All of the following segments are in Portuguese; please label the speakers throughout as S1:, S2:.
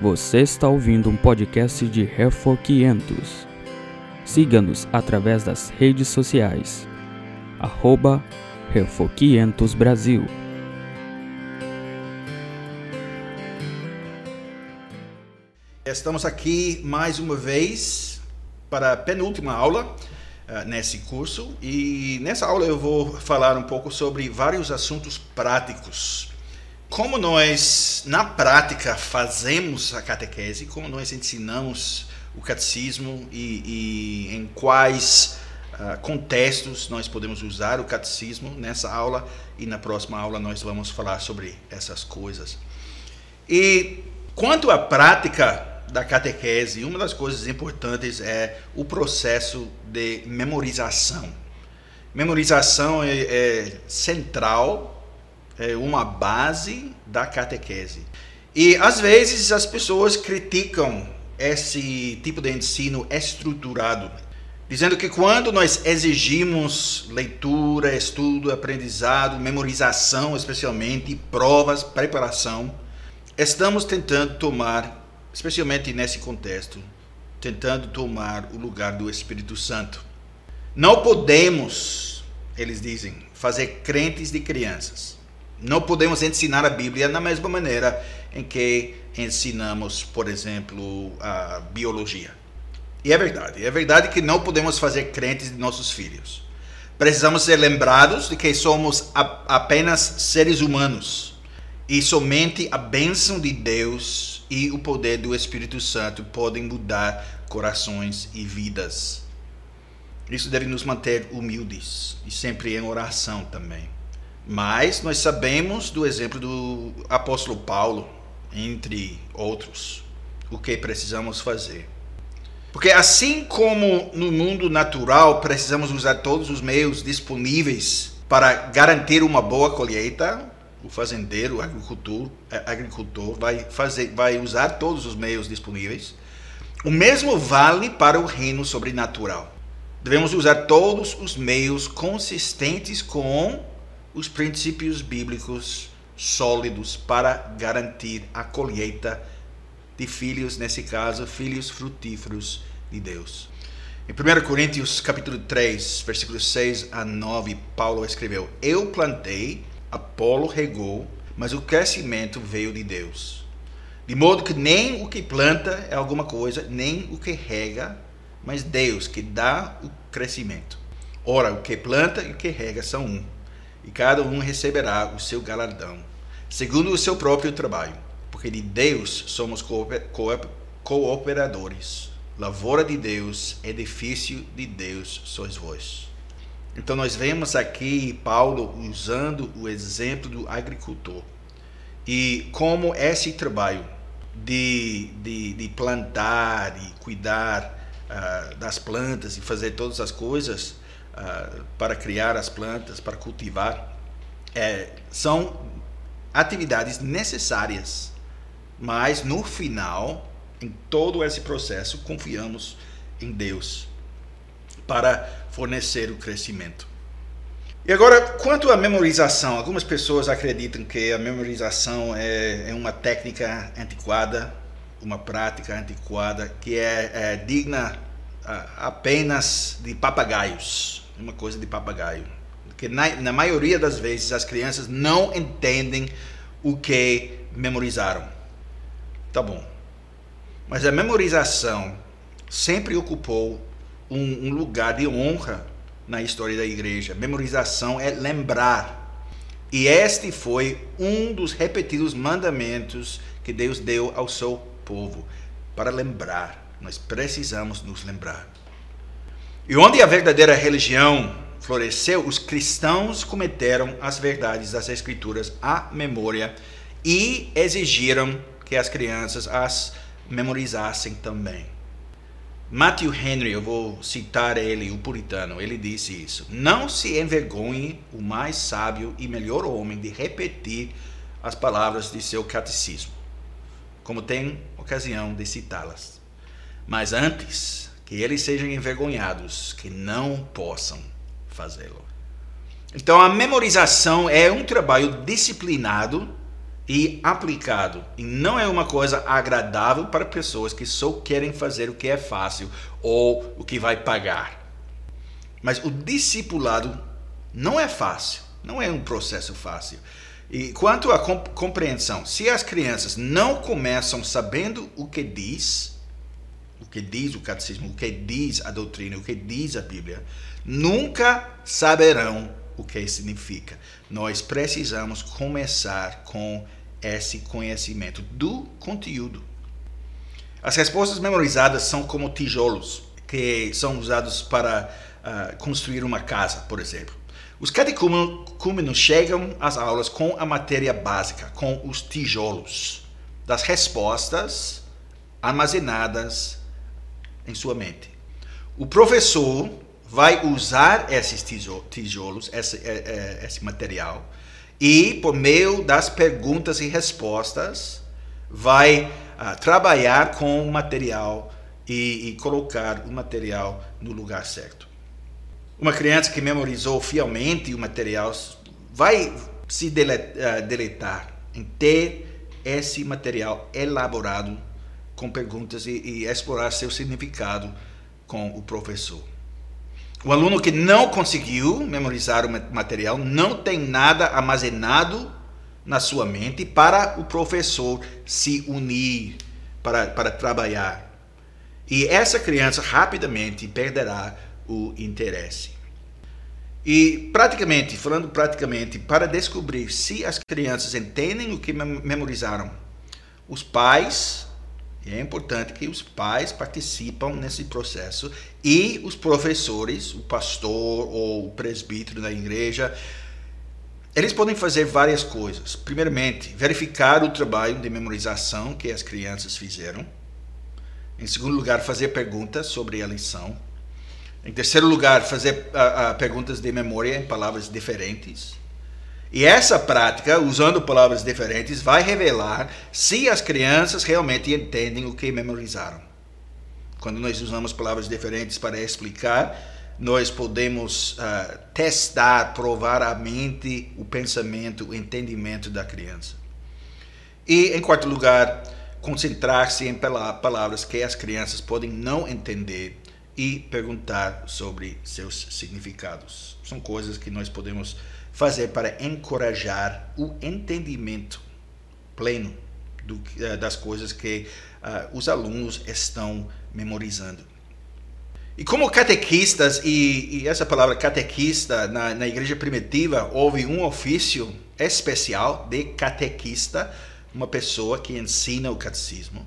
S1: Você está ouvindo um podcast de Refor 500. Siga-nos através das redes sociais. Arroba Refor 500 Brasil.
S2: Estamos aqui mais uma vez para a penúltima aula uh, nesse curso e nessa aula eu vou falar um pouco sobre vários assuntos práticos. Como nós, na prática, fazemos a catequese, como nós ensinamos o catecismo e, e em quais uh, contextos nós podemos usar o catecismo nessa aula e na próxima aula nós vamos falar sobre essas coisas. E quanto à prática da catequese, uma das coisas importantes é o processo de memorização. Memorização é, é central, é uma base da catequese. E às vezes as pessoas criticam esse tipo de ensino estruturado, dizendo que quando nós exigimos leitura, estudo, aprendizado, memorização, especialmente provas, preparação, estamos tentando tomar especialmente nesse contexto, tentando tomar o lugar do Espírito Santo. Não podemos, eles dizem, fazer crentes de crianças. Não podemos ensinar a Bíblia da mesma maneira em que ensinamos, por exemplo, a biologia. E é verdade, é verdade que não podemos fazer crentes de nossos filhos. Precisamos ser lembrados de que somos apenas seres humanos e somente a bênção de Deus e o poder do Espírito Santo podem mudar corações e vidas. Isso deve nos manter humildes e sempre em oração também. Mas nós sabemos do exemplo do apóstolo Paulo, entre outros, o que precisamos fazer. Porque assim como no mundo natural precisamos usar todos os meios disponíveis para garantir uma boa colheita, o fazendeiro, o agricultor, é, agricultor vai, fazer, vai usar todos os meios disponíveis. O mesmo vale para o reino sobrenatural. Devemos usar todos os meios consistentes com os princípios bíblicos sólidos para garantir a colheita de filhos, nesse caso, filhos frutíferos de Deus. Em 1 Coríntios capítulo 3, versículos 6 a 9, Paulo escreveu: Eu plantei, Apolo regou, mas o crescimento veio de Deus. De modo que nem o que planta é alguma coisa, nem o que rega, mas Deus que dá o crescimento. Ora, o que planta e o que rega são um, e cada um receberá o seu galardão, segundo o seu próprio trabalho, porque de Deus somos cooperadores. Lavoura de Deus, edifício de Deus sois vós. Então nós vemos aqui Paulo usando o exemplo do agricultor e como esse trabalho de, de, de plantar e cuidar uh, das plantas e fazer todas as coisas uh, para criar as plantas, para cultivar, é, são atividades necessárias, mas no final, em todo esse processo, confiamos em Deus para fornecer o crescimento. E agora, quanto à memorização, algumas pessoas acreditam que a memorização é, é uma técnica antiquada, uma prática antiquada, que é, é digna apenas de papagaios, uma coisa de papagaio. Que na, na maioria das vezes as crianças não entendem o que memorizaram. Tá bom. Mas a memorização sempre ocupou um, um lugar de honra na história da igreja. Memorização é lembrar. E este foi um dos repetidos mandamentos que Deus deu ao seu povo para lembrar. Nós precisamos nos lembrar. E onde a verdadeira religião floresceu, os cristãos cometeram as verdades das Escrituras à memória e exigiram que as crianças as memorizassem também. Matthew Henry, eu vou citar ele, o puritano, ele disse isso. Não se envergonhe o mais sábio e melhor homem de repetir as palavras de seu catecismo, como tem ocasião de citá-las. Mas antes que eles sejam envergonhados, que não possam fazê-lo. Então a memorização é um trabalho disciplinado e aplicado. E não é uma coisa agradável para pessoas que só querem fazer o que é fácil ou o que vai pagar. Mas o discipulado não é fácil, não é um processo fácil. E quanto à compreensão, se as crianças não começam sabendo o que diz, que diz o catecismo, o que diz a doutrina, o que diz a Bíblia, nunca saberão o que significa. Nós precisamos começar com esse conhecimento do conteúdo. As respostas memorizadas são como tijolos que são usados para uh, construir uma casa, por exemplo. Os catecúmenos chegam às aulas com a matéria básica, com os tijolos das respostas armazenadas em sua mente. O professor vai usar esses tijolos, esse, é, é, esse material, e por meio das perguntas e respostas vai uh, trabalhar com o material e, e colocar o material no lugar certo. Uma criança que memorizou fielmente o material vai se uh, deletar em ter esse material elaborado com perguntas e, e explorar seu significado com o professor. O aluno que não conseguiu memorizar o material não tem nada armazenado na sua mente para o professor se unir, para, para trabalhar. E essa criança rapidamente perderá o interesse. E praticamente, falando praticamente, para descobrir se as crianças entendem o que memorizaram, os pais e é importante que os pais participam nesse processo e os professores, o pastor ou o presbítero da igreja, eles podem fazer várias coisas. Primeiramente, verificar o trabalho de memorização que as crianças fizeram. Em segundo lugar, fazer perguntas sobre a lição. Em terceiro lugar, fazer uh, uh, perguntas de memória em palavras diferentes. E essa prática, usando palavras diferentes, vai revelar se as crianças realmente entendem o que memorizaram. Quando nós usamos palavras diferentes para explicar, nós podemos uh, testar, provar a mente, o pensamento, o entendimento da criança. E, em quarto lugar, concentrar-se em palavras que as crianças podem não entender e perguntar sobre seus significados. São coisas que nós podemos fazer para encorajar o entendimento pleno do, eh, das coisas que uh, os alunos estão memorizando. E como catequistas, e, e essa palavra catequista na, na igreja primitiva, houve um ofício especial de catequista, uma pessoa que ensina o catecismo.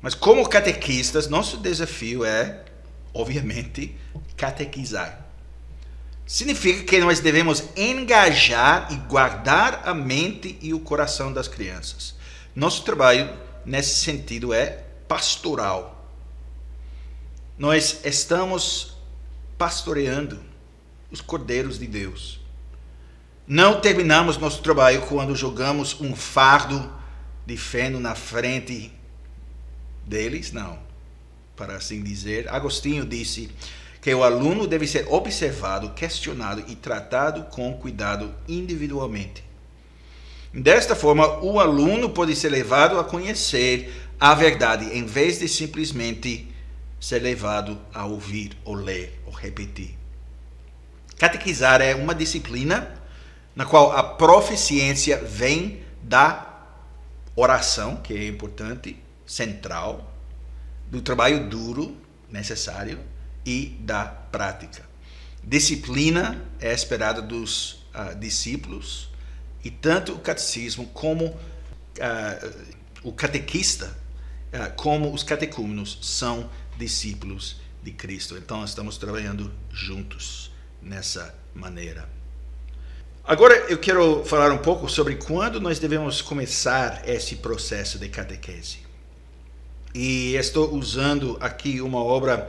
S2: Mas como catequistas, nosso desafio é, obviamente, catequizar. Significa que nós devemos engajar e guardar a mente e o coração das crianças. Nosso trabalho nesse sentido é pastoral. Nós estamos pastoreando os cordeiros de Deus. Não terminamos nosso trabalho quando jogamos um fardo de feno na frente deles, não. Para assim dizer, Agostinho disse: que o aluno deve ser observado, questionado e tratado com cuidado individualmente. Desta forma, o aluno pode ser levado a conhecer a verdade, em vez de simplesmente ser levado a ouvir, ou ler, ou repetir. Catequizar é uma disciplina na qual a proficiência vem da oração, que é importante, central, do trabalho duro necessário e da prática. Disciplina é esperada dos uh, discípulos e tanto o catecismo como uh, o catequista, uh, como os catecúmenos são discípulos de Cristo. Então estamos trabalhando juntos nessa maneira. Agora eu quero falar um pouco sobre quando nós devemos começar esse processo de catequese. E estou usando aqui uma obra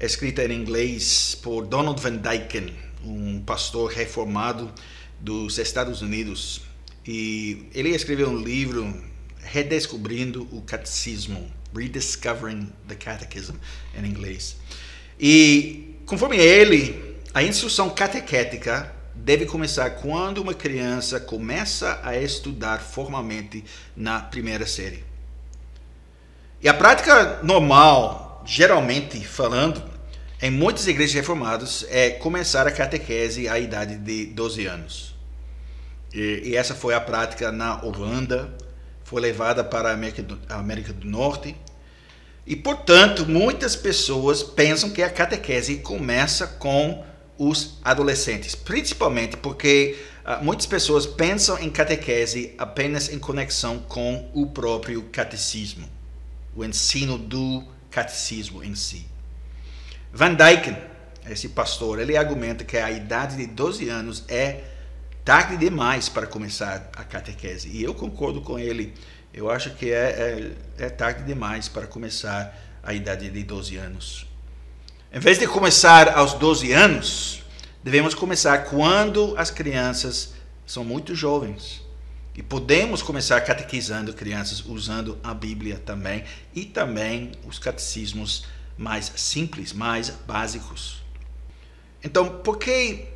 S2: escrita em inglês por Donald Van Dyken, um pastor reformado dos Estados Unidos. E ele escreveu um livro redescobrindo o catecismo, Rediscovering the Catechism em inglês. E conforme ele, a instrução catequética deve começar quando uma criança começa a estudar formalmente na primeira série. E a prática normal, geralmente falando, em muitas igrejas reformadas, é começar a catequese à idade de 12 anos. E, e essa foi a prática na Holanda, foi levada para a América do, a América do Norte. E, portanto, muitas pessoas pensam que a catequese começa com os adolescentes, principalmente porque uh, muitas pessoas pensam em catequese apenas em conexão com o próprio catecismo, o ensino do catecismo em si. Van Dyken, esse pastor, ele argumenta que a idade de 12 anos é tarde demais para começar a catequese. E eu concordo com ele. Eu acho que é, é, é tarde demais para começar a idade de 12 anos. Em vez de começar aos 12 anos, devemos começar quando as crianças são muito jovens. E podemos começar catequizando crianças usando a Bíblia também e também os catecismos mais simples, mais básicos. Então, por que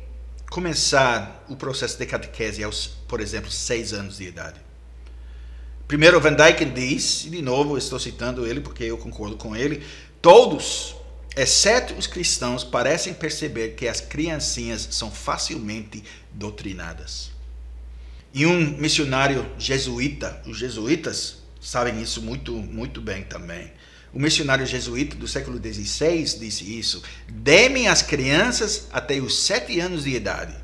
S2: começar o processo de catequese aos, por exemplo, seis anos de idade? Primeiro, Van Dyken diz, e de novo estou citando ele porque eu concordo com ele, todos exceto os cristãos, parecem perceber que as criancinhas são facilmente doutrinadas. E um missionário jesuíta, os jesuítas sabem isso muito, muito bem também. O missionário jesuíta do século XVI disse isso: Demem as crianças até os sete anos de idade,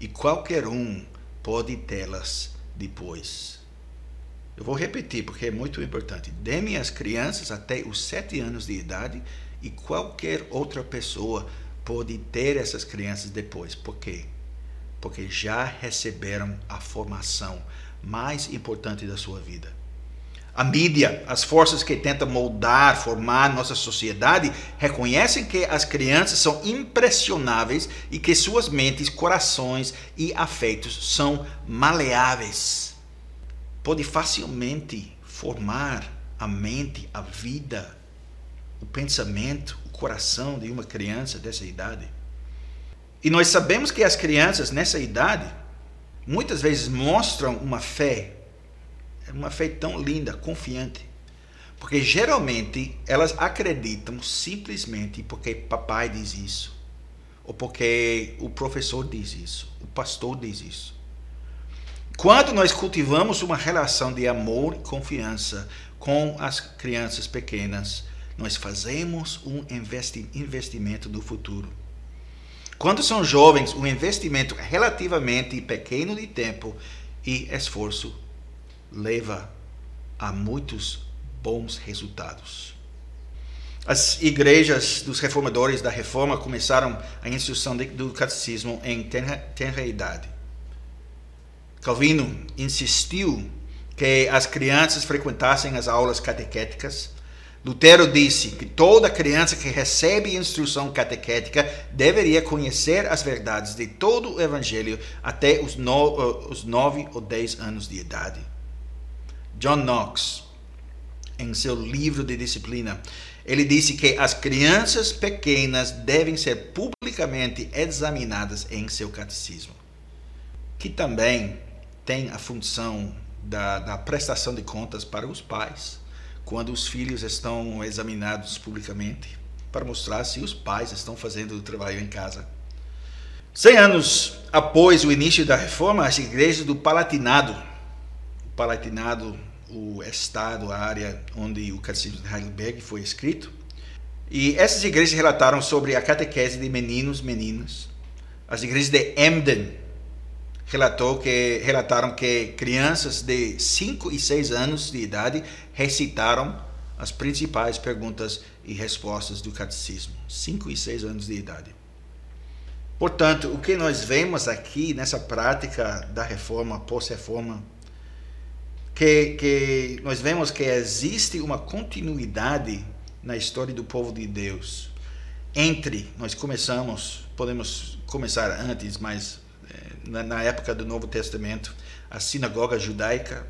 S2: e qualquer um pode tê-las depois. Eu vou repetir porque é muito importante. Demem as crianças até os sete anos de idade, e qualquer outra pessoa pode ter essas crianças depois. Por quê? Porque já receberam a formação mais importante da sua vida. A mídia, as forças que tentam moldar, formar nossa sociedade, reconhecem que as crianças são impressionáveis e que suas mentes, corações e afetos são maleáveis. Pode facilmente formar a mente, a vida o pensamento, o coração de uma criança dessa idade. E nós sabemos que as crianças nessa idade muitas vezes mostram uma fé, uma fé tão linda, confiante, porque geralmente elas acreditam simplesmente porque papai diz isso, ou porque o professor diz isso, o pastor diz isso. Quando nós cultivamos uma relação de amor e confiança com as crianças pequenas, nós fazemos um investimento do futuro. Quando são jovens, um investimento relativamente pequeno de tempo e esforço leva a muitos bons resultados. As igrejas dos reformadores da reforma começaram a instrução do catecismo em tenra, idade. Calvino insistiu que as crianças frequentassem as aulas catequéticas Lutero disse que toda criança que recebe instrução catequética deveria conhecer as verdades de todo o Evangelho até os, no, uh, os nove ou dez anos de idade. John Knox, em seu livro de disciplina, ele disse que as crianças pequenas devem ser publicamente examinadas em seu catecismo, que também tem a função da, da prestação de contas para os pais quando os filhos estão examinados publicamente para mostrar se os pais estão fazendo o trabalho em casa. Cem anos após o início da reforma, as igrejas do Palatinado, o Palatinado, o estado, a área onde o Catecismo de Heidelberg foi escrito, e essas igrejas relataram sobre a catequese de meninos, meninas. As igrejas de Emden relatou que, relataram que crianças de 5 e 6 anos de idade recitaram as principais perguntas e respostas do catecismo. 5 e 6 anos de idade. Portanto, o que nós vemos aqui nessa prática da reforma, pós-reforma, que, que nós vemos que existe uma continuidade na história do povo de Deus. Entre, nós começamos, podemos começar antes, mas na, na época do Novo Testamento, a sinagoga judaica,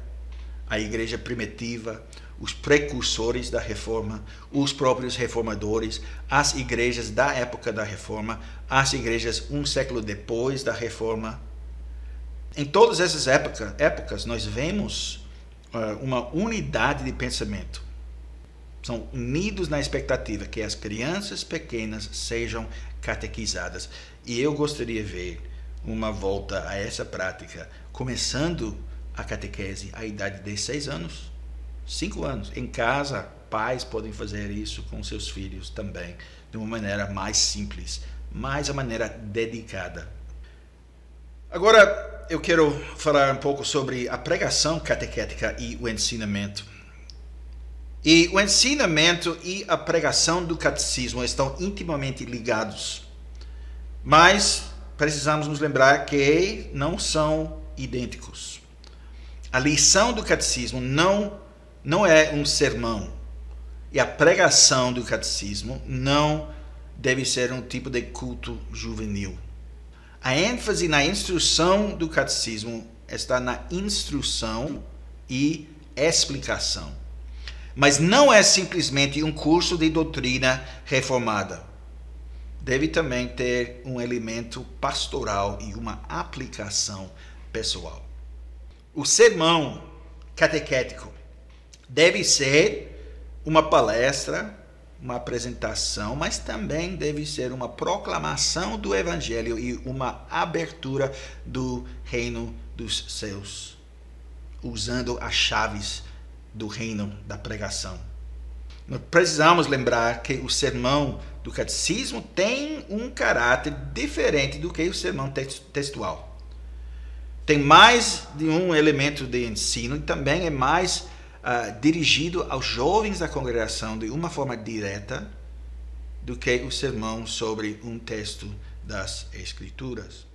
S2: a igreja primitiva, os precursores da reforma, os próprios reformadores, as igrejas da época da reforma, as igrejas um século depois da reforma. Em todas essas época, épocas, nós vemos uh, uma unidade de pensamento. São unidos na expectativa que as crianças pequenas sejam catequizadas. E eu gostaria de ver uma volta a essa prática, começando a catequese à idade de seis anos, cinco anos. Em casa, pais podem fazer isso com seus filhos também, de uma maneira mais simples, mais a maneira dedicada. Agora, eu quero falar um pouco sobre a pregação catequética e o ensinamento. E o ensinamento e a pregação do catecismo estão intimamente ligados. Mas precisamos nos lembrar que não são idênticos. A lição do catecismo não, não é um sermão. E a pregação do catecismo não deve ser um tipo de culto juvenil. A ênfase na instrução do catecismo está na instrução e explicação. Mas não é simplesmente um curso de doutrina reformada. Deve também ter um elemento pastoral e uma aplicação pessoal. O sermão catequético deve ser uma palestra uma apresentação, mas também deve ser uma proclamação do Evangelho e uma abertura do reino dos céus, usando as chaves do reino da pregação. Nós precisamos lembrar que o sermão do catecismo tem um caráter diferente do que o sermão textual. Tem mais de um elemento de ensino e também é mais uh, dirigido aos jovens da congregação de uma forma direta do que o sermão sobre um texto das Escrituras.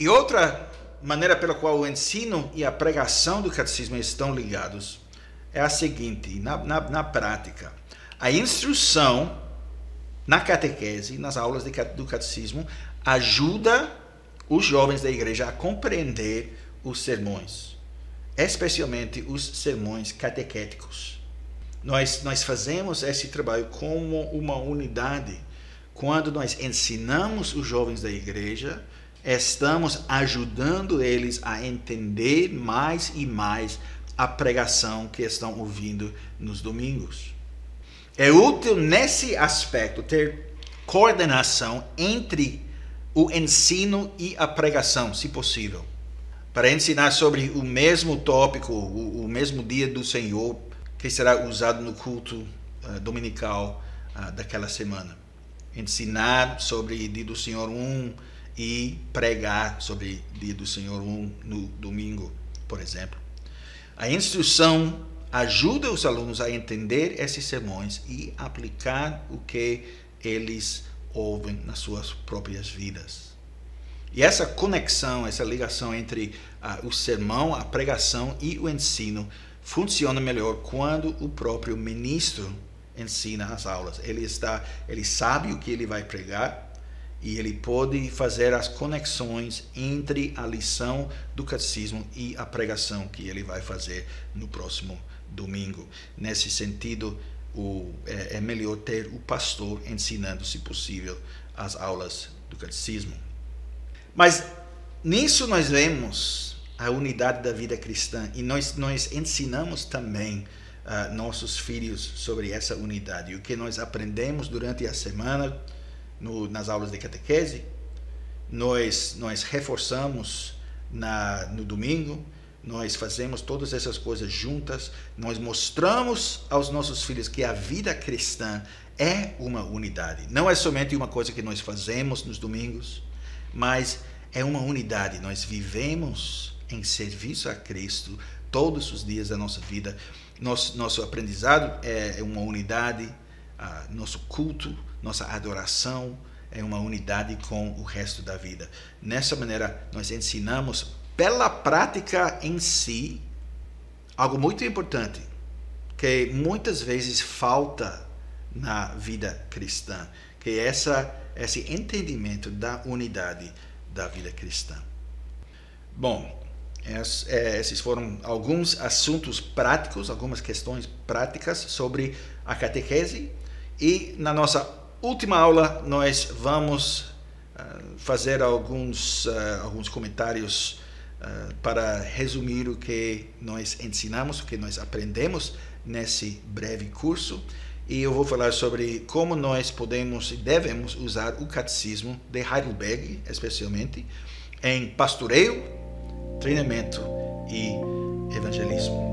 S2: E outra maneira pela qual o ensino e a pregação do catecismo estão ligados é a seguinte: na, na, na prática, a instrução na catequese, nas aulas de, do catecismo, ajuda os jovens da igreja a compreender os sermões especialmente os sermões catequéticos. Nós, nós fazemos esse trabalho como uma unidade. Quando nós ensinamos os jovens da igreja, estamos ajudando eles a entender mais e mais a pregação que estão ouvindo nos domingos. É útil nesse aspecto ter coordenação entre o ensino e a pregação, se possível para ensinar sobre o mesmo tópico, o, o mesmo dia do Senhor, que será usado no culto uh, dominical uh, daquela semana. Ensinar sobre dia do Senhor 1 e pregar sobre dia do Senhor 1 no domingo, por exemplo. A instrução ajuda os alunos a entender esses sermões e aplicar o que eles ouvem nas suas próprias vidas. E essa conexão, essa ligação entre uh, o sermão, a pregação e o ensino funciona melhor quando o próprio ministro ensina as aulas. Ele está, ele sabe o que ele vai pregar e ele pode fazer as conexões entre a lição do catecismo e a pregação que ele vai fazer no próximo domingo. Nesse sentido, o, é, é melhor ter o pastor ensinando, se possível, as aulas do catecismo. Mas nisso nós vemos a unidade da vida cristã e nós, nós ensinamos também uh, nossos filhos sobre essa unidade. O que nós aprendemos durante a semana no, nas aulas de catequese, nós, nós reforçamos na, no domingo, nós fazemos todas essas coisas juntas, nós mostramos aos nossos filhos que a vida cristã é uma unidade. Não é somente uma coisa que nós fazemos nos domingos, mas é uma unidade. Nós vivemos em serviço a Cristo todos os dias da nossa vida. Nosso, nosso aprendizado é, é uma unidade, uh, nosso culto, nossa adoração é uma unidade com o resto da vida. Nessa maneira, nós ensinamos pela prática em si algo muito importante que muitas vezes falta na vida cristã, que é essa esse entendimento da unidade da vida cristã. Bom, É, esses foram alguns assuntos práticos, algumas questões práticas sobre a catequese. E na nossa última aula, nós vamos uh, fazer alguns, uh, alguns comentários uh, para resumir o que nós ensinamos, o que nós aprendemos nesse breve curso. E eu vou falar sobre como nós podemos e devemos usar o catecismo de Heidelberg, especialmente, em pastoreio, treinamento e evangelismo.